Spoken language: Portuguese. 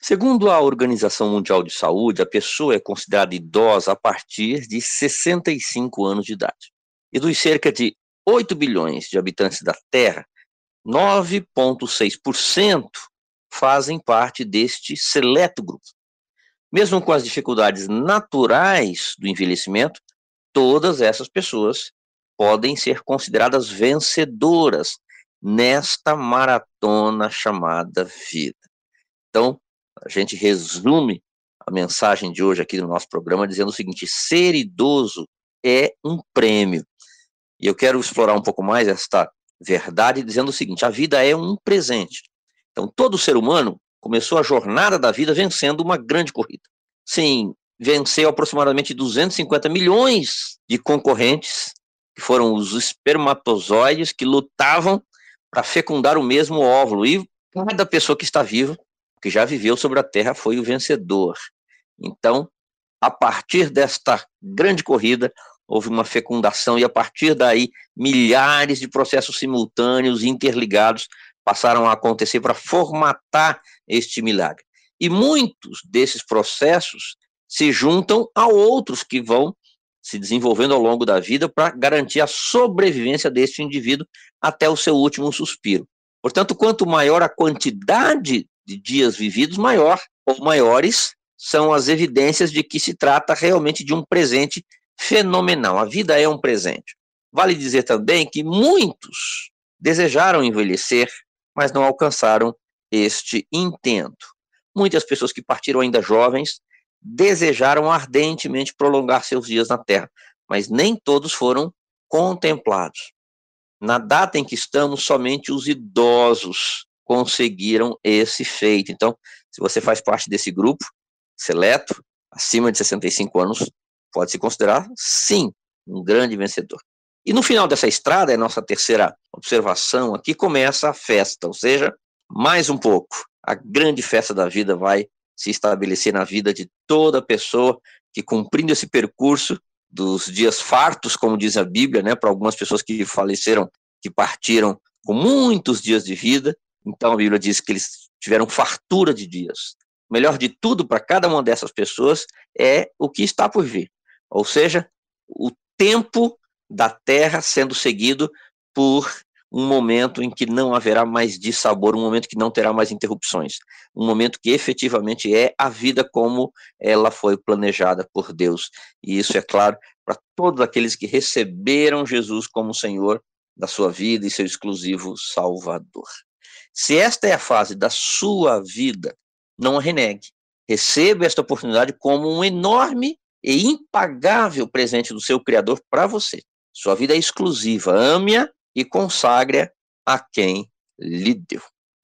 Segundo a Organização Mundial de Saúde, a pessoa é considerada idosa a partir de 65 anos de idade. E dos cerca de 8 bilhões de habitantes da Terra, 9,6% fazem parte deste seleto grupo. Mesmo com as dificuldades naturais do envelhecimento, todas essas pessoas podem ser consideradas vencedoras nesta maratona chamada vida. Então, a gente resume a mensagem de hoje aqui no nosso programa dizendo o seguinte: ser idoso é um prêmio. E eu quero explorar um pouco mais esta verdade dizendo o seguinte: a vida é um presente. Então, todo ser humano começou a jornada da vida vencendo uma grande corrida. Sim, venceu aproximadamente 250 milhões de concorrentes que foram os espermatozoides que lutavam para fecundar o mesmo óvulo. E cada pessoa que está viva, que já viveu sobre a Terra, foi o vencedor. Então, a partir desta grande corrida, houve uma fecundação, e a partir daí, milhares de processos simultâneos, interligados, passaram a acontecer para formatar este milagre. E muitos desses processos se juntam a outros que vão se desenvolvendo ao longo da vida para garantir a sobrevivência deste indivíduo até o seu último suspiro. Portanto, quanto maior a quantidade de dias vividos, maior ou maiores são as evidências de que se trata realmente de um presente fenomenal. A vida é um presente. Vale dizer também que muitos desejaram envelhecer, mas não alcançaram este intento. Muitas pessoas que partiram ainda jovens desejaram ardentemente prolongar seus dias na terra, mas nem todos foram contemplados. Na data em que estamos, somente os idosos conseguiram esse feito. Então, se você faz parte desse grupo seleto, acima de 65 anos, pode se considerar, sim, um grande vencedor. E no final dessa estrada, é nossa terceira observação aqui, começa a festa, ou seja, mais um pouco. A grande festa da vida vai se estabelecer na vida de toda pessoa que, cumprindo esse percurso dos dias fartos, como diz a Bíblia, né, para algumas pessoas que faleceram, que partiram com muitos dias de vida, então a Bíblia diz que eles tiveram fartura de dias. O melhor de tudo para cada uma dessas pessoas é o que está por vir, ou seja, o tempo da terra sendo seguido por um momento em que não haverá mais dissabor, um momento que não terá mais interrupções, um momento que efetivamente é a vida como ela foi planejada por Deus. E isso é claro para todos aqueles que receberam Jesus como Senhor da sua vida e seu exclusivo Salvador. Se esta é a fase da sua vida, não renegue. Receba esta oportunidade como um enorme e impagável presente do seu Criador para você. Sua vida é exclusiva, ame-a e consagre a quem lhe deu.